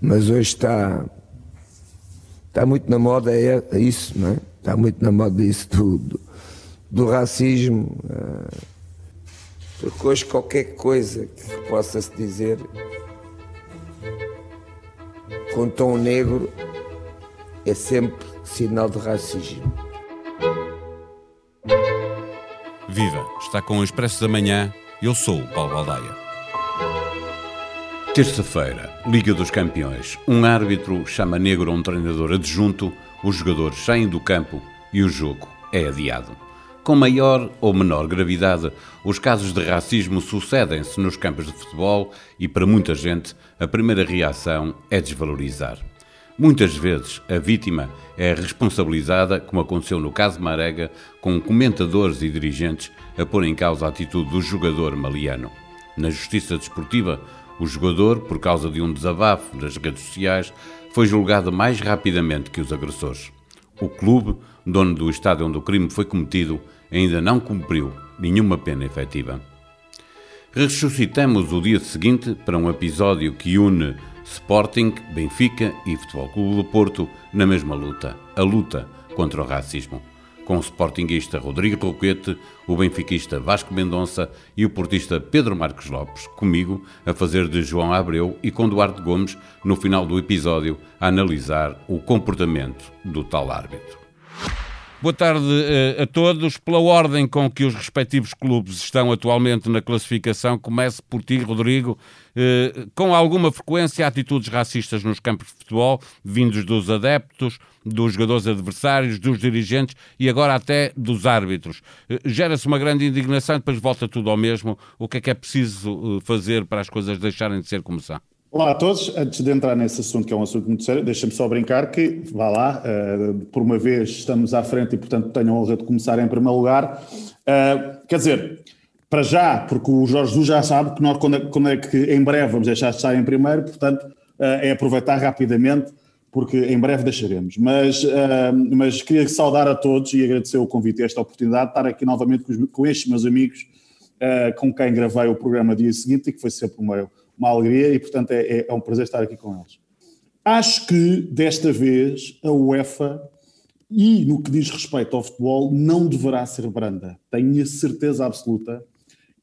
mas hoje está, está muito na moda é, é isso, não é? Está muito na moda isso do, do, do racismo. Uh, porque hoje qualquer coisa que possa se dizer com tom negro é sempre sinal de racismo. Viva! Está com o Expresso da Manhã. Eu sou o Paulo Baldaia. Terça-feira, Liga dos Campeões. Um árbitro chama negro a um treinador adjunto, os jogadores saem do campo e o jogo é adiado. Com maior ou menor gravidade, os casos de racismo sucedem-se nos campos de futebol e, para muita gente, a primeira reação é desvalorizar. Muitas vezes a vítima é responsabilizada, como aconteceu no caso Marega, com comentadores e dirigentes a pôr em causa a atitude do jogador maliano. Na justiça desportiva, o jogador, por causa de um desabafo nas redes sociais, foi julgado mais rapidamente que os agressores. O clube, dono do estádio onde o crime foi cometido, ainda não cumpriu nenhuma pena efetiva. Ressuscitamos o dia seguinte para um episódio que une Sporting, Benfica e Futebol Clube do Porto na mesma luta, a luta contra o racismo com o sportinguista Rodrigo Roquete, o benfiquista Vasco Mendonça e o portista Pedro Marcos Lopes, comigo, a fazer de João Abreu e com Duarte Gomes, no final do episódio, a analisar o comportamento do tal árbitro. Boa tarde uh, a todos. Pela ordem com que os respectivos clubes estão atualmente na classificação, comece por ti, Rodrigo. Uh, com alguma frequência, atitudes racistas nos campos de futebol, vindos dos adeptos, dos jogadores adversários, dos dirigentes e agora até dos árbitros. Uh, Gera-se uma grande indignação depois volta tudo ao mesmo. O que é que é preciso fazer para as coisas deixarem de ser como são? Olá a todos. Antes de entrar nesse assunto, que é um assunto muito sério, deixa-me só brincar que, vá lá, uh, por uma vez estamos à frente e, portanto, tenho a honra de começar em primeiro lugar. Uh, quer dizer, para já, porque o Jorge Jesus já sabe que nós, quando é, quando é que em breve vamos deixar de estar em primeiro, portanto, uh, é aproveitar rapidamente, porque em breve deixaremos. Mas, mas queria saudar a todos e agradecer o convite e esta oportunidade de estar aqui novamente com, com estes meus amigos, com quem gravei o programa dia seguinte e que foi sempre o meu uma alegria e, portanto, é, é, é um prazer estar aqui com eles. Acho que desta vez a UEFA, e no que diz respeito ao futebol, não deverá ser branda. Tenho a certeza absoluta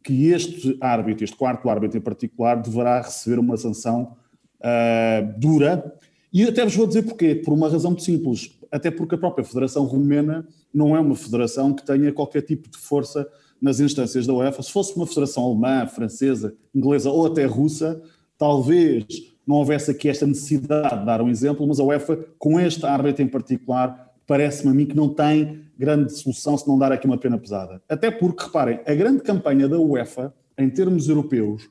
que este árbitro, este quarto árbitro em particular, deverá receber uma sanção uh, dura. E até vos vou dizer porquê. Por uma razão muito simples. Até porque a própria Federação Romena não é uma federação que tenha qualquer tipo de força nas instâncias da UEFA. Se fosse uma federação alemã, francesa, inglesa ou até russa, talvez não houvesse aqui esta necessidade de dar um exemplo, mas a UEFA, com este árbitro em particular, parece-me a mim que não tem grande solução se não dar aqui uma pena pesada. Até porque, reparem, a grande campanha da UEFA, em termos europeus,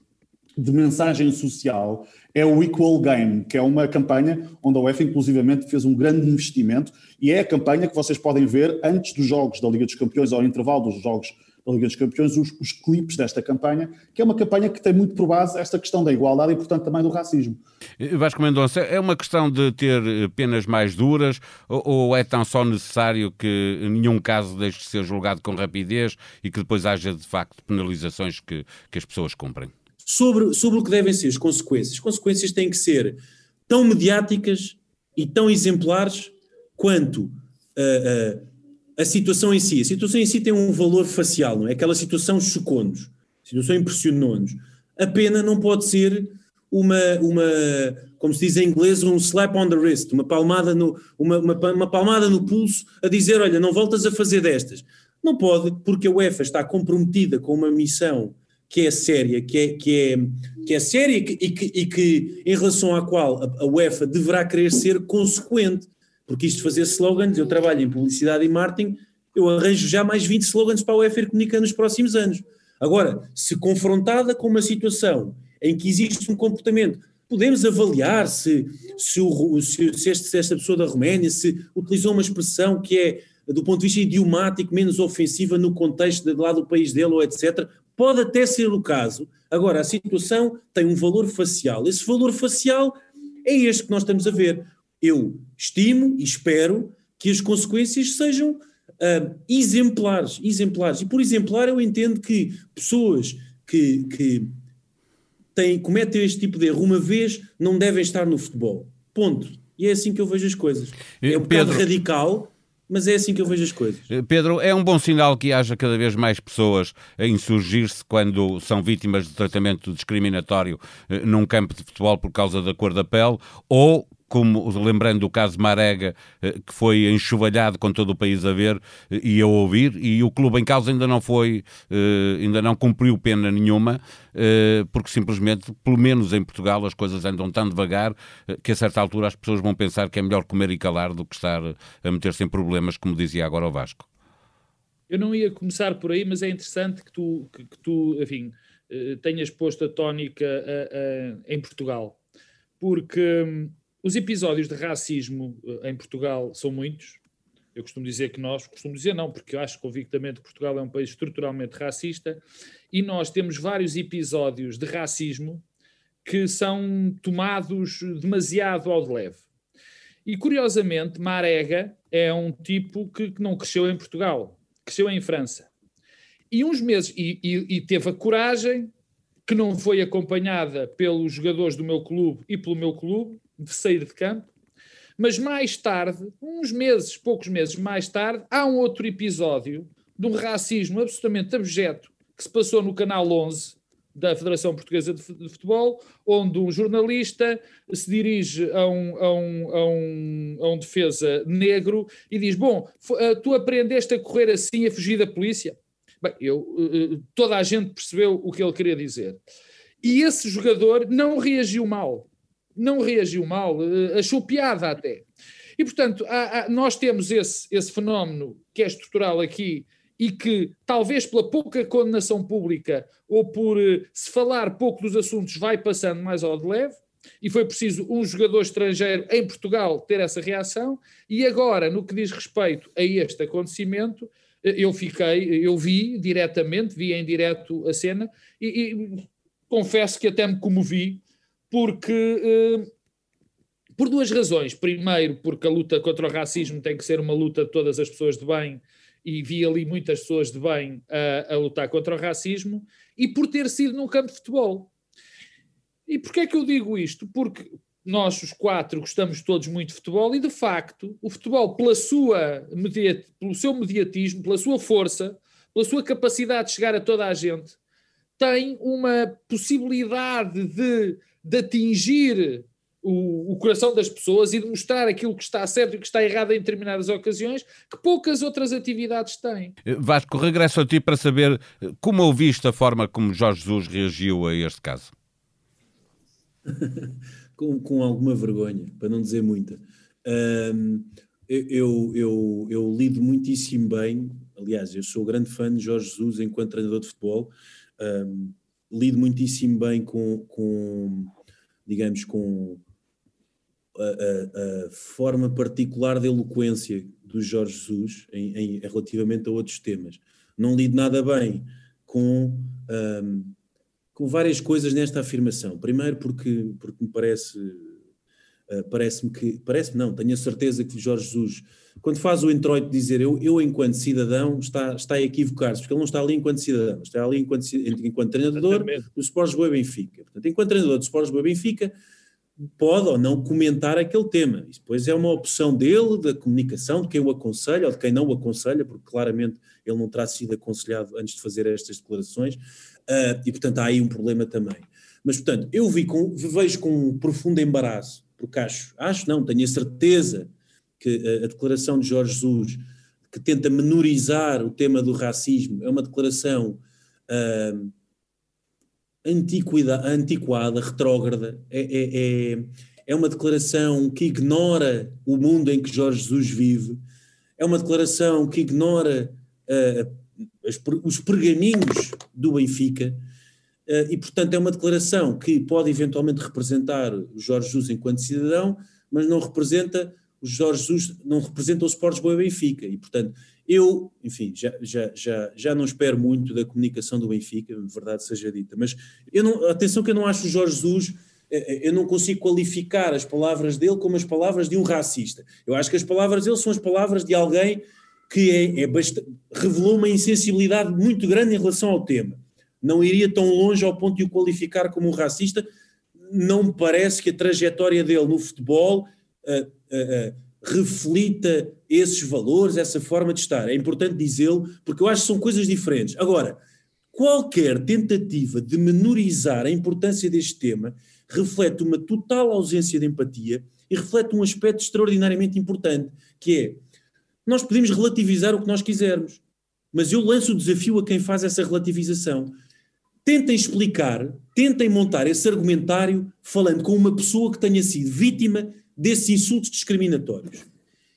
de mensagem social, é o Equal Game, que é uma campanha onde a UEFA inclusivamente fez um grande investimento e é a campanha que vocês podem ver antes dos jogos da Liga dos Campeões, ao intervalo dos jogos da Liga dos Campeões, os, os clipes desta campanha, que é uma campanha que tem muito por base esta questão da igualdade e, portanto, também do racismo. Vasco Mendonça, é uma questão de ter eh, penas mais duras ou, ou é tão só necessário que nenhum caso deixe de ser julgado com rapidez e que depois haja, de facto, penalizações que, que as pessoas cumprem? Sobre, sobre o que devem ser as consequências. As consequências têm que ser tão mediáticas e tão exemplares quanto uh, uh, a situação em si. A situação em si tem um valor facial, não é? Aquela situação chocou-nos, a situação impressionou-nos. A pena não pode ser uma, uma, como se diz em inglês, um slap on the wrist, uma palmada no, uma, uma, uma palmada no pulso a dizer, olha, não voltas a fazer destas. Não pode, porque a UEFA está comprometida com uma missão que é séria, que é, que é, que é séria e que, e que, e que em relação à qual a, a UEFA deverá querer ser consequente. Porque isto de fazer slogans, eu trabalho em publicidade e marketing, eu arranjo já mais 20 slogans para a UEFA comunicar nos próximos anos. Agora, se confrontada com uma situação em que existe um comportamento, podemos avaliar se, se, o, se, se, este, se esta pessoa da Roménia se utilizou uma expressão que é, do ponto de vista idiomático, menos ofensiva no contexto de lá do país dele, ou etc. Pode até ser o caso. Agora, a situação tem um valor facial. Esse valor facial é este que nós estamos a ver eu estimo e espero que as consequências sejam uh, exemplares, exemplares. E por exemplar eu entendo que pessoas que, que têm, cometem este tipo de erro uma vez, não devem estar no futebol. Ponto. E é assim que eu vejo as coisas. É um Pedro... bocado radical, mas é assim que eu vejo as coisas. Eh, Pedro, é um bom sinal que haja cada vez mais pessoas a insurgir-se quando são vítimas de tratamento discriminatório eh, num campo de futebol por causa da cor da pele, ou como lembrando o caso de Marega, eh, que foi enxovalhado com todo o país a ver eh, e a ouvir, e o clube em causa ainda não foi, eh, ainda não cumpriu pena nenhuma, porque simplesmente, pelo menos em Portugal, as coisas andam tão devagar que a certa altura as pessoas vão pensar que é melhor comer e calar do que estar a meter-se em problemas, como dizia agora o Vasco. Eu não ia começar por aí, mas é interessante que tu, que, que tu enfim, tenhas posto a tónica em Portugal, porque hum, os episódios de racismo eh, em Portugal são muitos. Eu costumo dizer que nós, costumo dizer não, porque eu acho convictamente que Portugal é um país estruturalmente racista e nós temos vários episódios de racismo que são tomados demasiado ao de leve. E curiosamente, Marega é um tipo que, que não cresceu em Portugal, cresceu em França. E uns meses, e, e, e teve a coragem, que não foi acompanhada pelos jogadores do meu clube e pelo meu clube, de sair de campo. Mas mais tarde, uns meses, poucos meses mais tarde, há um outro episódio de um racismo absolutamente abjeto que se passou no Canal 11 da Federação Portuguesa de Futebol, onde um jornalista se dirige a um, a um, a um, a um defesa negro e diz: Bom, eh, tu aprendeste a correr assim, a fugir da polícia? Bem, eu, eh, toda a gente percebeu o que ele queria dizer. E esse jogador não reagiu mal não reagiu mal, eh, achou piada até. E, portanto, há, há, nós temos esse, esse fenómeno que é estrutural aqui e que, talvez pela pouca condenação pública ou por uh, se falar pouco dos assuntos, vai passando mais ao de leve. E foi preciso um jogador estrangeiro em Portugal ter essa reação. E agora, no que diz respeito a este acontecimento, eh, eu fiquei, eu vi diretamente, vi em direto a cena e, e confesso que até me comovi porque uh, por duas razões. Primeiro, porque a luta contra o racismo tem que ser uma luta de todas as pessoas de bem, e vi ali muitas pessoas de bem a, a lutar contra o racismo, e por ter sido num campo de futebol. E porquê é que eu digo isto? Porque nós, os quatro, gostamos todos muito de futebol, e de facto, o futebol, pela sua, pelo seu mediatismo, pela sua força, pela sua capacidade de chegar a toda a gente, tem uma possibilidade de de atingir o, o, coração das pessoas e de mostrar aquilo que está certo e que está errado em determinadas ocasiões, que poucas outras atividades têm. Eh, Vasco, regresso a ti para saber eh, como ouviste a forma como Jorge Jesus reagiu a este caso. com, com alguma vergonha, para não dizer muita. Um, eu, eu, eu lido muitíssimo bem, aliás, eu sou grande fã de Jorge Jesus enquanto treinador de futebol. Um, lido muitíssimo bem com, com digamos, com a, a, a, forma particular de eloquência do Jorge Jesus em, em, relativamente a outros temas. Não lido nada bem com, um, com várias coisas nesta afirmação. Primeiro porque, porque me parece, parece-me que, parece-me não, tenho a certeza que Jorge Jesus quando faz o introito de dizer eu, eu enquanto cidadão, está, está a equivocar-se, porque ele não está ali enquanto cidadão, está ali enquanto, enquanto treinador do Sport Lisboa e Benfica. Portanto, enquanto treinador do Sport Lisboa e Benfica, pode ou não comentar aquele tema. Isso depois é uma opção dele, da comunicação, de quem o aconselha ou de quem não o aconselha, porque claramente ele não terá sido aconselhado antes de fazer estas declarações, uh, e portanto há aí um problema também. Mas, portanto, eu vi com, vejo com um profundo embaraço, porque acho, acho não, tenho a certeza que a, a declaração de Jorge Jesus, que tenta menorizar o tema do racismo, é uma declaração uh, antiquada, antiquada, retrógrada, é, é, é, é uma declaração que ignora o mundo em que Jorge Jesus vive, é uma declaração que ignora uh, os pergaminhos do Benfica, e portanto é uma declaração que pode eventualmente representar o Jorge Jesus enquanto cidadão, mas não representa o Jorge Jesus não representa o Sport Lisboa e Benfica e portanto eu, enfim, já, já, já, já não espero muito da comunicação do Benfica, verdade seja dita, mas eu não, atenção que eu não acho o Jorge Jesus, eh, eh, eu não consigo qualificar as palavras dele como as palavras de um racista. Eu acho que as palavras dele são as palavras de alguém que é, é bastante, revelou uma insensibilidade muito grande em relação ao tema. Não iria tão longe ao ponto de o qualificar como um racista. Não me parece que a trajetória dele no futebol uh, uh, uh, reflita esses valores, essa forma de estar. É importante dizê-lo, porque eu acho que são coisas diferentes. Agora, qualquer tentativa de menorizar a importância deste tema reflete uma total ausência de empatia e reflete um aspecto extraordinariamente importante, que é nós podemos relativizar o que nós quisermos, mas eu lanço o desafio a quem faz essa relativização. Tentem explicar, tentem montar esse argumentário falando com uma pessoa que tenha sido vítima desses insultos discriminatórios.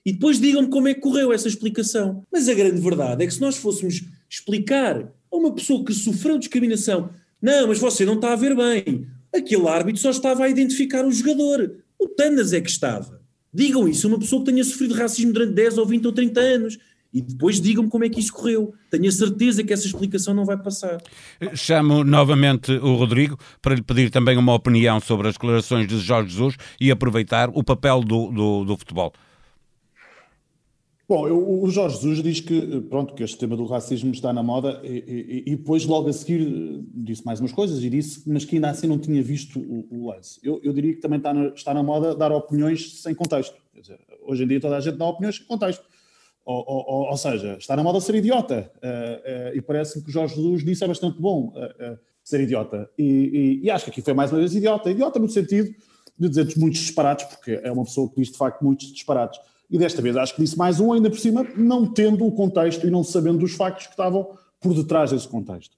E depois digam-me como é que correu essa explicação. Mas a grande verdade é que se nós fôssemos explicar a uma pessoa que sofreu discriminação, não, mas você não está a ver bem, aquele árbitro só estava a identificar o jogador, o Tanas é que estava. Digam isso a uma pessoa que tenha sofrido racismo durante 10 ou 20 ou 30 anos. E depois digam-me como é que isso correu. Tenho a certeza que essa explicação não vai passar. Chamo novamente o Rodrigo para lhe pedir também uma opinião sobre as declarações de Jorge Jesus e aproveitar o papel do, do, do futebol. Bom, eu, o Jorge Jesus diz que, pronto, que este tema do racismo está na moda e, e, e, depois logo a seguir disse mais umas coisas e disse, mas que ainda assim não tinha visto o, o lance. Eu, eu, diria que também está na, está na moda dar opiniões sem contexto. Quer dizer, hoje em dia toda a gente dá opiniões sem contexto. Ou, ou, ou seja, está na moda ser idiota. Uh, uh, e parece que o Jorge Jesus disse é bastante bom uh, ser idiota. E, e, acho que aqui foi mais uma vez idiota. Idiota no sentido de dizer muitos disparates, porque é uma pessoa que diz de facto muitos disparates. E desta vez acho que disse mais um, ainda por cima, não tendo o contexto e não sabendo dos factos que estavam por detrás desse contexto.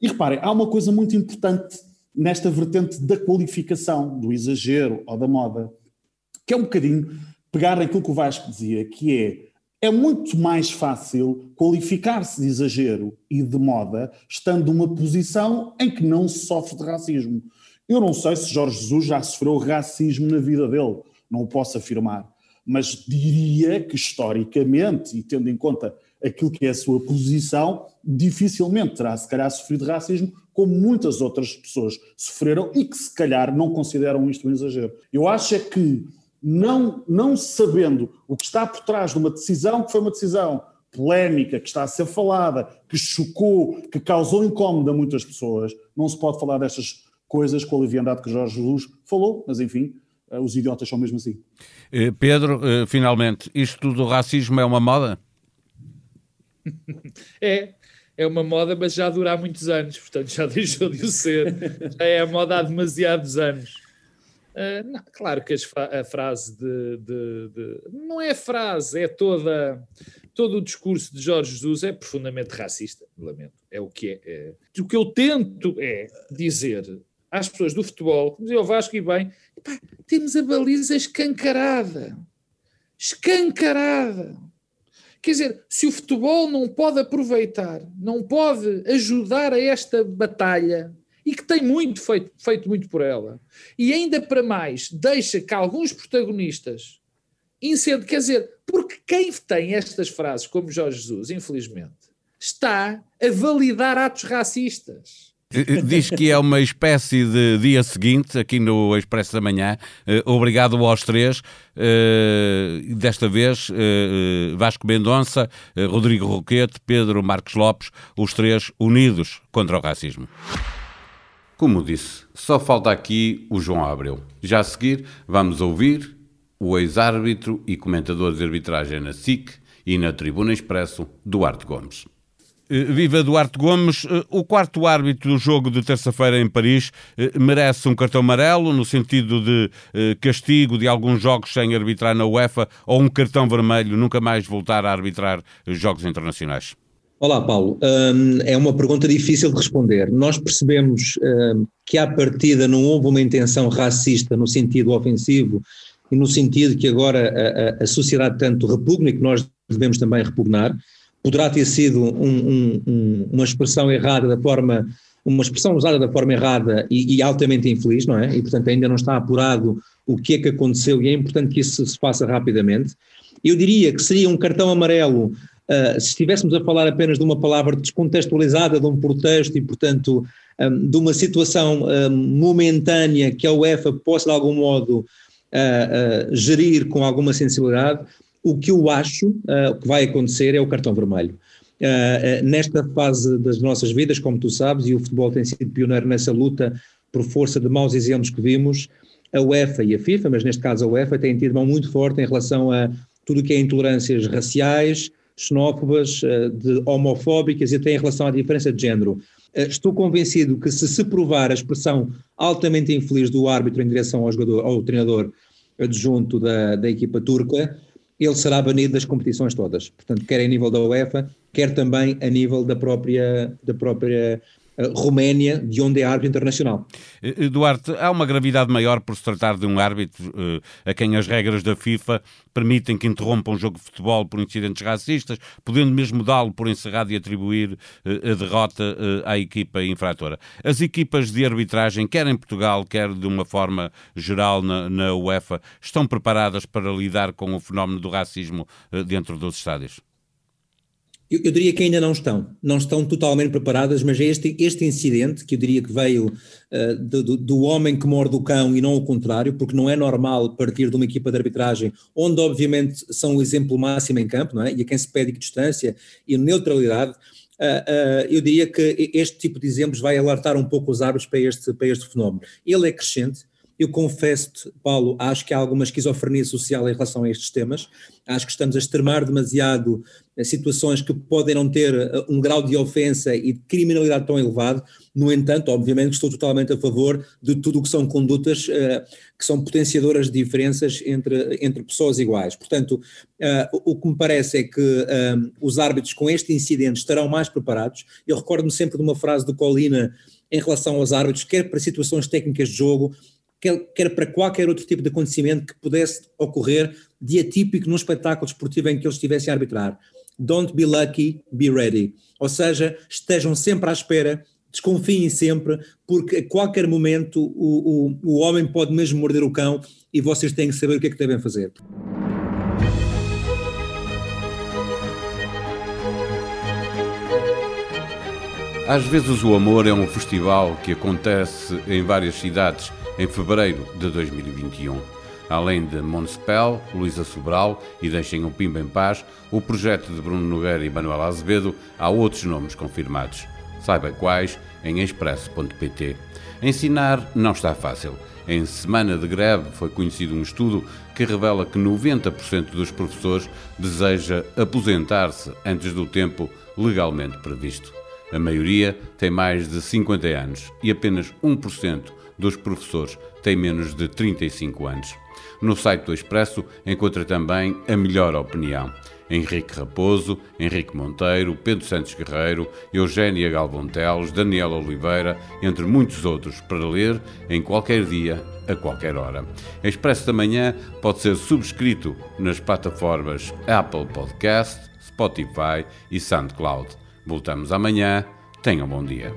E reparem, há uma coisa muito importante nesta vertente da qualificação, do exagero ou da moda, que é um bocadinho pegar naquilo que o Vasco dizia, que é é muito mais fácil qualificar-se de exagero e de moda estando numa posição em que não se sofre de racismo. Eu não sei se Jorge Jesus já sofreu racismo na vida dele, não o posso afirmar mas diria que historicamente, e tendo em conta aquilo que é a sua posição, dificilmente terá se calhar sofrido racismo como muitas outras pessoas sofreram e que se calhar não consideram isto um exagero. Eu acho é que não, não sabendo o que está por trás de uma decisão que foi uma decisão polémica, que está a ser falada, que chocou, que causou incómodo a muitas pessoas, não se pode falar destas coisas com a leviandade que Jorge Jesus falou, mas enfim, eh, os idiotas são mesmo assim. Eh, Pedro, eh, finalmente, isto do racismo é uma moda? É, é uma moda, mas já dura há muitos anos, portanto já deixou de o ser. Já é a moda há demasiados anos. Uh, não, claro que a frase de, de, de, Não é frase, é toda. Todo o discurso de Jorge Jesus é profundamente racista, lamento. É o que é. é. O que eu tento é dizer às pessoas do futebol, como dizia o Vasco e bem, temos a baliza escancarada. Escancarada. Quer dizer, se o futebol não pode aproveitar, não pode ajudar a esta batalha, e que tem muito feito, feito muito por ela, e ainda para mais, deixa que alguns protagonistas incendem, quer dizer, porque quem tem estas frases, como Jorge Jesus, infelizmente, está a validar atos racistas. Eh, eh, diz que é uma espécie de dia seguinte, aqui no Expresso da Manhã. Uh, obrigado aos três. Desta vez, Vasco Mendonça, Rodrigo Roquete, Pedro Marcos Lopes, os três unidos contra o racismo. Como disse, só falta aqui o João Abreu. Já a seguir, vamos ouvir o ex-árbitro e comentador de arbitragem na SIC e na Tribuna Expresso, Duarte Gomes. Eh, viva Duarte Gomes, eh, o quarto árbitro do jogo de terça-feira em Paris eh, merece um cartão amarelo no sentido de castigo de alguns jogos sem arbitrar na UEFA ou um cartão vermelho, nunca mais voltar a arbitrar jogos internacionais? Olá, Paulo. Um, é uma pergunta difícil de responder. Nós percebemos um, que, à partida, não houve uma intenção racista no sentido ofensivo e no sentido que agora a, a sociedade tanto repugna e que nós devemos também repugnar poderá ter sido um, um, uma expressão errada da forma, uma expressão usada da forma errada e, e, altamente infeliz, não é? E portanto ainda não está apurado o que é que aconteceu e é importante que isso se faça rapidamente. Eu diria que seria um cartão amarelo se estivéssemos a falar apenas de uma palavra descontextualizada, de um protesto e portanto um, de uma situação um, momentânea que a UEFA possa de algum modo gerir com alguma sensibilidade o que eu acho que vai acontecer é o cartão vermelho. Nesta fase das nossas vidas, como tu sabes, e o futebol tem sido pioneiro nessa luta por força de maus exemplos que vimos, a UEFA e a FIFA, mas neste caso a UEFA, têm tido mão muito forte em relação a tudo o que é intolerâncias raciais, xenófobas, uh, de homofóbicas e até em relação à diferença de género. Uh, estou convencido que se se provar a expressão altamente infeliz do árbitro em direção ao, jogador, ao treinador adjunto da, da equipa turca, ele será banido das competições todas. Portanto, quer a nível da UEFA, quer também a nível da própria, da própria Roménia, de onde é árbitro internacional. Duarte, há uma gravidade maior por se tratar de um árbitro uh, a quem as regras da FIFA permitem que interrompa um jogo de futebol por incidentes racistas, podendo mesmo dá-lo por encerrado e atribuir uh, a derrota à equipa infratora. As equipas de arbitragem, quer em Portugal, quer de uma forma geral na, na UEFA, estão preparadas para lidar com o fenómeno do racismo dentro dos estádios? Eu, eu, diria que ainda não estão, não estão totalmente preparadas, mas este, este incidente, que eu diria que veio uh, do, do, homem que morde o cão e não o contrário, porque não é normal partir de uma equipa de arbitragem, onde obviamente são o exemplo máximo em campo, não é? e a quem se pede distância e neutralidade, uh, uh, eu diria que este tipo de exemplos vai alertar um pouco os árbitros para este, para este fenómeno. Ele é crescente, eu confesso-te, Paulo, acho que há alguma esquizofrenia social em relação a estes temas. Acho que estamos a extremar demasiado eh, situações que podem não ter eh, um grau de ofensa e de criminalidade tão elevado. No entanto, obviamente estou totalmente a favor de tudo o que são condutas uh, que são potenciadoras de diferenças entre, entre pessoas iguais. Portanto, uh, o que me parece é que os árbitros com este incidente estarão mais preparados. Eu recordo-me sempre de uma frase do Colina em relação aos árbitros, quer para situações técnicas de jogo, quer, para qualquer outro tipo de acontecimento que pudesse ocorrer de atípico num espetáculo desportivo em que eles estivessem a arbitrar. Don't be lucky, be ready. Ou seja, estejam sempre à espera, desconfiem sempre, porque a qualquer momento o, o, o homem pode mesmo morder o cão e vocês têm que saber o que é que devem fazer. Às vezes o amor é um festival que acontece em várias cidades em fevereiro de 2021. Além de Monspel, Luísa Sobral e Deixem o Pimba em Paz, o projeto de Bruno Nogueira e Manuel Azevedo, há outros nomes confirmados. Saiba quais em expresso.pt. Ensinar não está fácil. Em semana de greve foi conhecido um estudo que revela que 90% dos professores deseja aposentar-se antes do tempo legalmente previsto. A maioria tem mais de 50 anos e apenas 1% dos professores tem menos de 35 anos. No site do Expresso encontra também a melhor opinião. Henrique Raposo, Henrique Monteiro, Pedro Santos Guerreiro, Eugénia Galvão Teles, Daniela Oliveira, entre muitos outros, para ler em qualquer dia, a qualquer hora. O Expresso da Manhã pode ser subscrito nas plataformas Apple Podcast, Spotify e SoundCloud. Voltamos amanhã. Tenham um bom dia.